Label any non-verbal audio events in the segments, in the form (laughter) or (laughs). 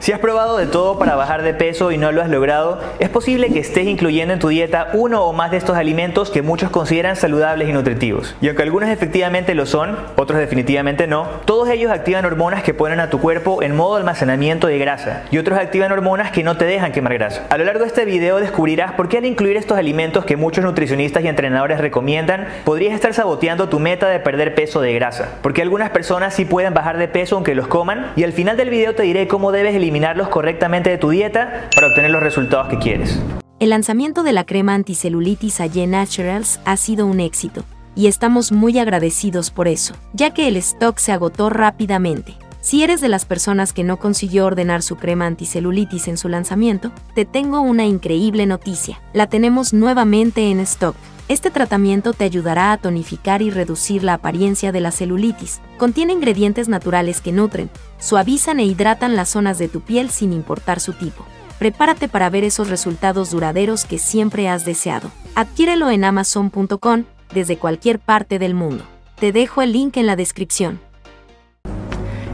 Si has probado de todo para bajar de peso y no lo has logrado, es posible que estés incluyendo en tu dieta uno o más de estos alimentos que muchos consideran saludables y nutritivos. Y aunque algunos efectivamente lo son, otros definitivamente no, todos ellos activan hormonas que ponen a tu cuerpo en modo almacenamiento de grasa y otros activan hormonas que no te dejan quemar grasa. A lo largo de este video descubrirás por qué al incluir estos alimentos que muchos nutricionistas y entrenadores recomiendan, podrías estar saboteando tu meta de perder peso de grasa. Porque algunas personas sí pueden bajar de peso aunque los coman y al final del video te diré cómo debes eliminar eliminarlos correctamente de tu dieta para obtener los resultados que quieres. El lanzamiento de la crema anticelulitis Aye Naturals ha sido un éxito, y estamos muy agradecidos por eso, ya que el stock se agotó rápidamente. Si eres de las personas que no consiguió ordenar su crema anticelulitis en su lanzamiento, te tengo una increíble noticia. La tenemos nuevamente en stock. Este tratamiento te ayudará a tonificar y reducir la apariencia de la celulitis. Contiene ingredientes naturales que nutren, suavizan e hidratan las zonas de tu piel sin importar su tipo. Prepárate para ver esos resultados duraderos que siempre has deseado. Adquiérelo en amazon.com desde cualquier parte del mundo. Te dejo el link en la descripción.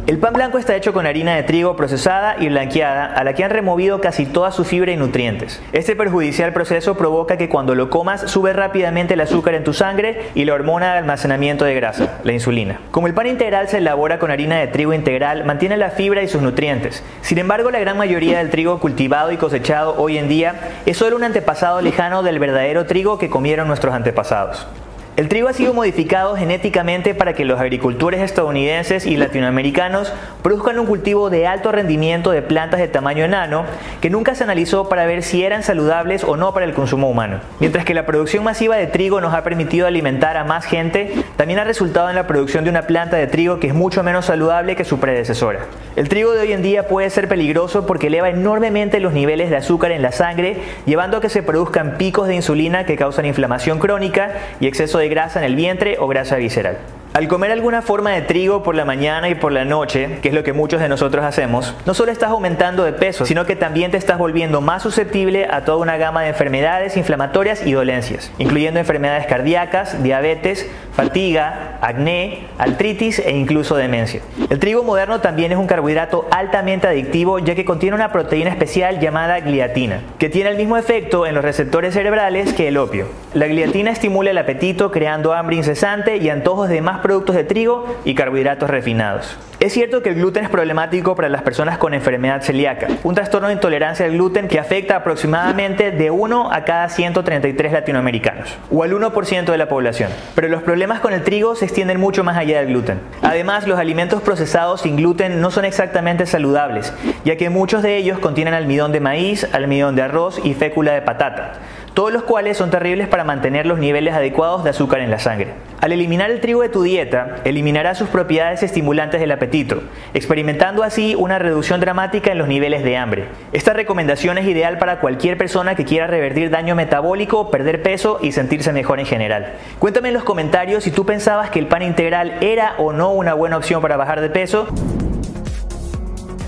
El pan blanco está hecho con harina de trigo procesada y blanqueada a la que han removido casi toda su fibra y nutrientes. Este perjudicial proceso provoca que cuando lo comas sube rápidamente el azúcar en tu sangre y la hormona de almacenamiento de grasa, la insulina. Como el pan integral se elabora con harina de trigo integral, mantiene la fibra y sus nutrientes. Sin embargo, la gran mayoría del trigo cultivado y cosechado hoy en día es solo un antepasado lejano del verdadero trigo que comieron nuestros antepasados. El trigo ha sido modificado genéticamente para que los agricultores estadounidenses y latinoamericanos produzcan un cultivo de alto rendimiento de plantas de tamaño enano que nunca se analizó para ver si eran saludables o no para el consumo humano. Mientras que la producción masiva de trigo nos ha permitido alimentar a más gente, también ha resultado en la producción de una planta de trigo que es mucho menos saludable que su predecesora. El trigo de hoy en día puede ser peligroso porque eleva enormemente los niveles de azúcar en la sangre, llevando a que se produzcan picos de insulina que causan inflamación crónica y exceso de grasa en el vientre o grasa visceral. Al comer alguna forma de trigo por la mañana y por la noche, que es lo que muchos de nosotros hacemos, no solo estás aumentando de peso, sino que también te estás volviendo más susceptible a toda una gama de enfermedades inflamatorias y dolencias, incluyendo enfermedades cardíacas, diabetes, fatiga, acné, artritis e incluso demencia. El trigo moderno también es un carbohidrato altamente adictivo ya que contiene una proteína especial llamada gliatina, que tiene el mismo efecto en los receptores cerebrales que el opio. La gliatina estimula el apetito creando hambre incesante y antojos de más productos de trigo y carbohidratos refinados. Es cierto que el gluten es problemático para las personas con enfermedad celíaca, un trastorno de intolerancia al gluten que afecta aproximadamente de 1 a cada 133 latinoamericanos, o al 1% de la población. Pero los problemas con el trigo se extienden mucho más allá del gluten. Además, los alimentos procesados sin gluten no son exactamente saludables, ya que muchos de ellos contienen almidón de maíz, almidón de arroz y fécula de patata todos los cuales son terribles para mantener los niveles adecuados de azúcar en la sangre. Al eliminar el trigo de tu dieta, eliminarás sus propiedades estimulantes del apetito, experimentando así una reducción dramática en los niveles de hambre. Esta recomendación es ideal para cualquier persona que quiera revertir daño metabólico, perder peso y sentirse mejor en general. Cuéntame en los comentarios si tú pensabas que el pan integral era o no una buena opción para bajar de peso.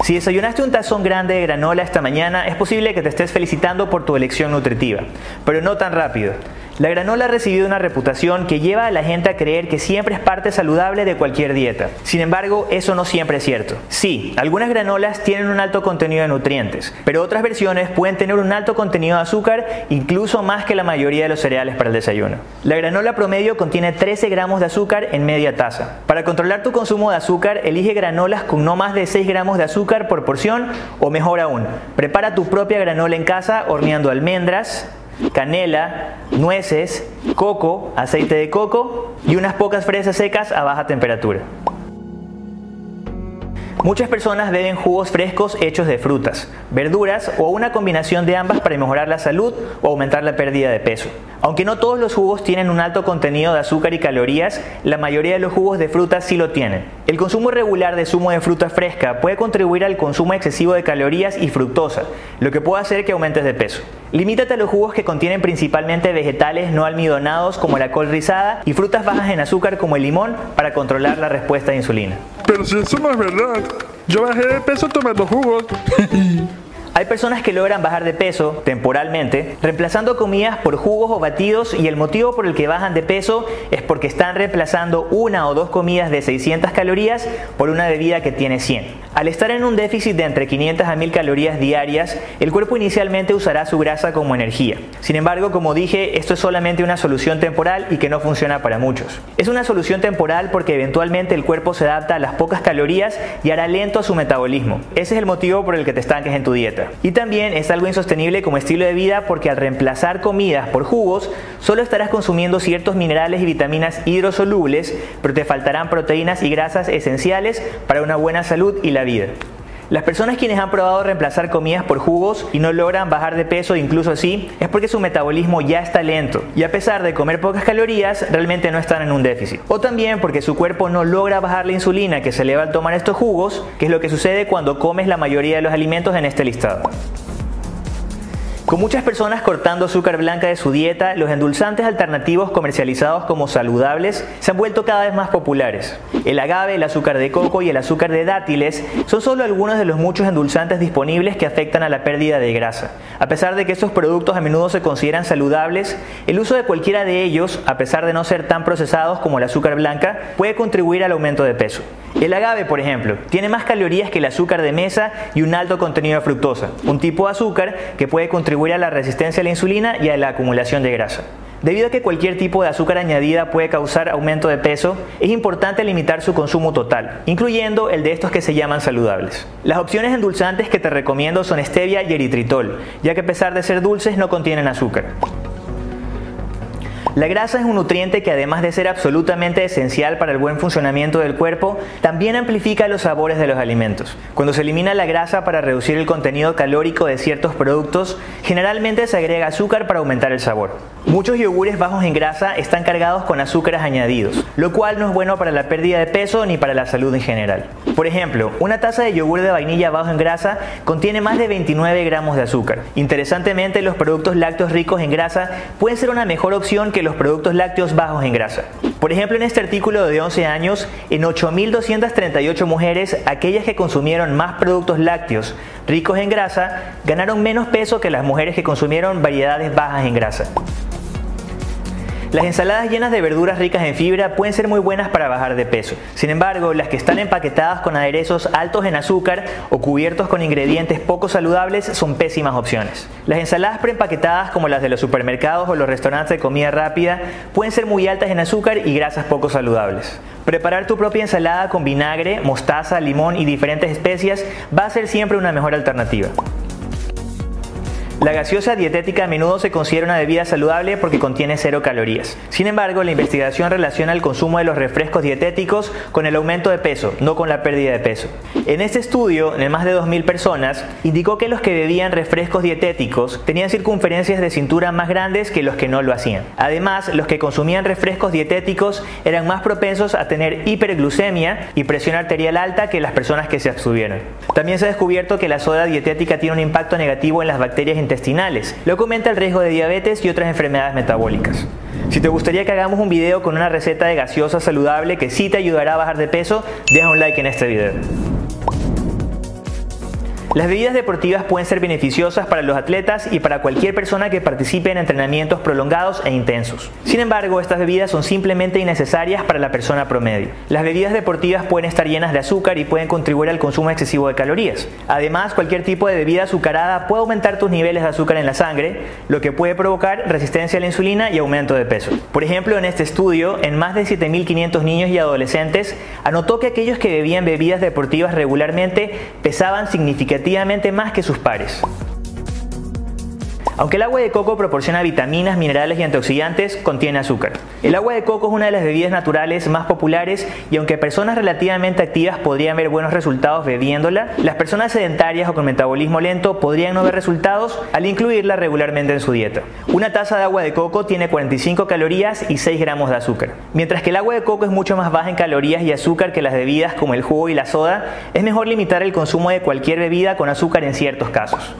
Si desayunaste un tazón grande de granola esta mañana, es posible que te estés felicitando por tu elección nutritiva, pero no tan rápido. La granola ha recibido una reputación que lleva a la gente a creer que siempre es parte saludable de cualquier dieta. Sin embargo, eso no siempre es cierto. Sí, algunas granolas tienen un alto contenido de nutrientes, pero otras versiones pueden tener un alto contenido de azúcar, incluso más que la mayoría de los cereales para el desayuno. La granola promedio contiene 13 gramos de azúcar en media taza. Para controlar tu consumo de azúcar, elige granolas con no más de 6 gramos de azúcar por porción o mejor aún, prepara tu propia granola en casa horneando almendras, canela, nueces, coco, aceite de coco y unas pocas fresas secas a baja temperatura. Muchas personas beben jugos frescos hechos de frutas, verduras o una combinación de ambas para mejorar la salud o aumentar la pérdida de peso. Aunque no todos los jugos tienen un alto contenido de azúcar y calorías, la mayoría de los jugos de frutas sí lo tienen. El consumo regular de zumo de fruta fresca puede contribuir al consumo excesivo de calorías y fructosa, lo que puede hacer que aumentes de peso. Limítate a los jugos que contienen principalmente vegetales no almidonados como la col rizada y frutas bajas en azúcar como el limón para controlar la respuesta de insulina. Pero si eso no es verdad, yo bajé de peso tomando jugos. (laughs) Hay personas que logran bajar de peso temporalmente reemplazando comidas por jugos o batidos y el motivo por el que bajan de peso es porque están reemplazando una o dos comidas de 600 calorías por una bebida que tiene 100. Al estar en un déficit de entre 500 a 1000 calorías diarias, el cuerpo inicialmente usará su grasa como energía. Sin embargo, como dije, esto es solamente una solución temporal y que no funciona para muchos. Es una solución temporal porque eventualmente el cuerpo se adapta a las pocas calorías y hará lento su metabolismo. Ese es el motivo por el que te estanques en tu dieta. Y también es algo insostenible como estilo de vida porque al reemplazar comidas por jugos, solo estarás consumiendo ciertos minerales y vitaminas hidrosolubles, pero te faltarán proteínas y grasas esenciales para una buena salud y la vida. Las personas quienes han probado reemplazar comidas por jugos y no logran bajar de peso, incluso así, es porque su metabolismo ya está lento y a pesar de comer pocas calorías, realmente no están en un déficit. O también porque su cuerpo no logra bajar la insulina que se eleva al tomar estos jugos, que es lo que sucede cuando comes la mayoría de los alimentos en este listado. Con muchas personas cortando azúcar blanca de su dieta, los endulzantes alternativos comercializados como saludables se han vuelto cada vez más populares. El agave, el azúcar de coco y el azúcar de dátiles son solo algunos de los muchos endulzantes disponibles que afectan a la pérdida de grasa. A pesar de que estos productos a menudo se consideran saludables, el uso de cualquiera de ellos, a pesar de no ser tan procesados como el azúcar blanca, puede contribuir al aumento de peso. El agave, por ejemplo, tiene más calorías que el azúcar de mesa y un alto contenido de fructosa, un tipo de azúcar que puede contribuir la resistencia a la insulina y a la acumulación de grasa. Debido a que cualquier tipo de azúcar añadida puede causar aumento de peso, es importante limitar su consumo total, incluyendo el de estos que se llaman saludables. Las opciones endulzantes que te recomiendo son stevia y eritritol, ya que a pesar de ser dulces no contienen azúcar. La grasa es un nutriente que además de ser absolutamente esencial para el buen funcionamiento del cuerpo, también amplifica los sabores de los alimentos. Cuando se elimina la grasa para reducir el contenido calórico de ciertos productos, generalmente se agrega azúcar para aumentar el sabor. Muchos yogures bajos en grasa están cargados con azúcares añadidos, lo cual no es bueno para la pérdida de peso ni para la salud en general. Por ejemplo, una taza de yogur de vainilla bajo en grasa contiene más de 29 gramos de azúcar. Interesantemente, los productos lácteos ricos en grasa pueden ser una mejor opción que los productos lácteos bajos en grasa. Por ejemplo, en este artículo de 11 años, en 8.238 mujeres, aquellas que consumieron más productos lácteos ricos en grasa, ganaron menos peso que las mujeres que consumieron variedades bajas en grasa. Las ensaladas llenas de verduras ricas en fibra pueden ser muy buenas para bajar de peso. Sin embargo, las que están empaquetadas con aderezos altos en azúcar o cubiertos con ingredientes poco saludables son pésimas opciones. Las ensaladas preempaquetadas como las de los supermercados o los restaurantes de comida rápida pueden ser muy altas en azúcar y grasas poco saludables. Preparar tu propia ensalada con vinagre, mostaza, limón y diferentes especias va a ser siempre una mejor alternativa. La gaseosa dietética a menudo se considera una bebida saludable porque contiene cero calorías. Sin embargo, la investigación relaciona el consumo de los refrescos dietéticos con el aumento de peso, no con la pérdida de peso. En este estudio, en más de 2.000 personas, indicó que los que bebían refrescos dietéticos tenían circunferencias de cintura más grandes que los que no lo hacían. Además, los que consumían refrescos dietéticos eran más propensos a tener hiperglucemia y presión arterial alta que las personas que se abstuvieron. También se ha descubierto que la soda dietética tiene un impacto negativo en las bacterias intestinales, lo que aumenta el riesgo de diabetes y otras enfermedades metabólicas. Si te gustaría que hagamos un video con una receta de gaseosa saludable que sí te ayudará a bajar de peso, deja un like en este video. Las bebidas deportivas pueden ser beneficiosas para los atletas y para cualquier persona que participe en entrenamientos prolongados e intensos. Sin embargo, estas bebidas son simplemente innecesarias para la persona promedio. Las bebidas deportivas pueden estar llenas de azúcar y pueden contribuir al consumo excesivo de calorías. Además, cualquier tipo de bebida azucarada puede aumentar tus niveles de azúcar en la sangre, lo que puede provocar resistencia a la insulina y aumento de peso. Por ejemplo, en este estudio, en más de 7.500 niños y adolescentes, anotó que aquellos que bebían bebidas deportivas regularmente pesaban significativamente más que sus pares. Aunque el agua de coco proporciona vitaminas, minerales y antioxidantes, contiene azúcar. El agua de coco es una de las bebidas naturales más populares y aunque personas relativamente activas podrían ver buenos resultados bebiéndola, las personas sedentarias o con metabolismo lento podrían no ver resultados al incluirla regularmente en su dieta. Una taza de agua de coco tiene 45 calorías y 6 gramos de azúcar. Mientras que el agua de coco es mucho más baja en calorías y azúcar que las bebidas como el jugo y la soda, es mejor limitar el consumo de cualquier bebida con azúcar en ciertos casos.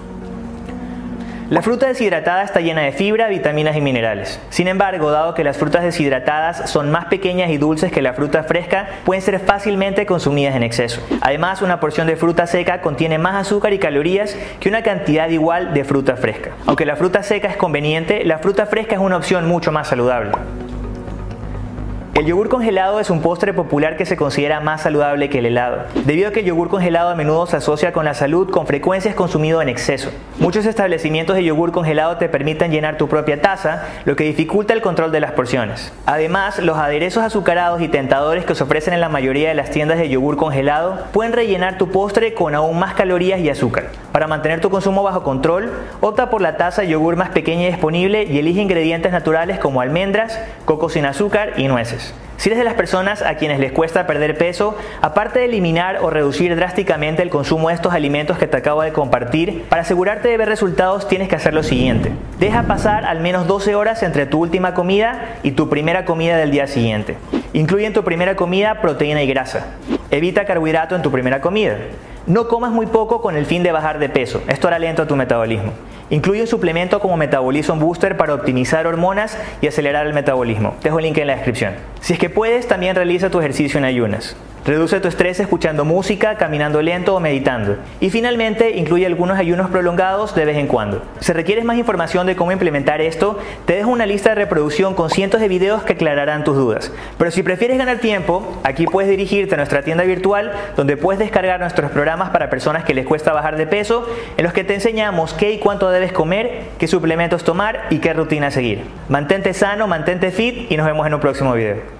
La fruta deshidratada está llena de fibra, vitaminas y minerales. Sin embargo, dado que las frutas deshidratadas son más pequeñas y dulces que la fruta fresca, pueden ser fácilmente consumidas en exceso. Además, una porción de fruta seca contiene más azúcar y calorías que una cantidad igual de fruta fresca. Aunque la fruta seca es conveniente, la fruta fresca es una opción mucho más saludable. El yogur congelado es un postre popular que se considera más saludable que el helado, debido a que el yogur congelado a menudo se asocia con la salud, con frecuencia es consumido en exceso. Muchos establecimientos de yogur congelado te permiten llenar tu propia taza, lo que dificulta el control de las porciones. Además, los aderezos azucarados y tentadores que se ofrecen en la mayoría de las tiendas de yogur congelado pueden rellenar tu postre con aún más calorías y azúcar. Para mantener tu consumo bajo control, opta por la taza de yogur más pequeña y disponible y elige ingredientes naturales como almendras, coco sin azúcar y nueces. Si eres de las personas a quienes les cuesta perder peso, aparte de eliminar o reducir drásticamente el consumo de estos alimentos que te acabo de compartir, para asegurarte de ver resultados tienes que hacer lo siguiente. Deja pasar al menos 12 horas entre tu última comida y tu primera comida del día siguiente. Incluye en tu primera comida proteína y grasa. Evita carbohidrato en tu primera comida. No comas muy poco con el fin de bajar de peso. Esto hará lento tu metabolismo. Incluye un suplemento como Metabolism Booster para optimizar hormonas y acelerar el metabolismo. Dejo el link en la descripción. Si es que puedes, también realiza tu ejercicio en ayunas. Reduce tu estrés escuchando música, caminando lento o meditando. Y finalmente, incluye algunos ayunos prolongados de vez en cuando. Si requieres más información de cómo implementar esto, te dejo una lista de reproducción con cientos de videos que aclararán tus dudas. Pero si prefieres ganar tiempo, aquí puedes dirigirte a nuestra tienda virtual donde puedes descargar nuestros programas para personas que les cuesta bajar de peso, en los que te enseñamos qué y cuánto debes comer, qué suplementos tomar y qué rutina seguir. Mantente sano, mantente fit y nos vemos en un próximo video.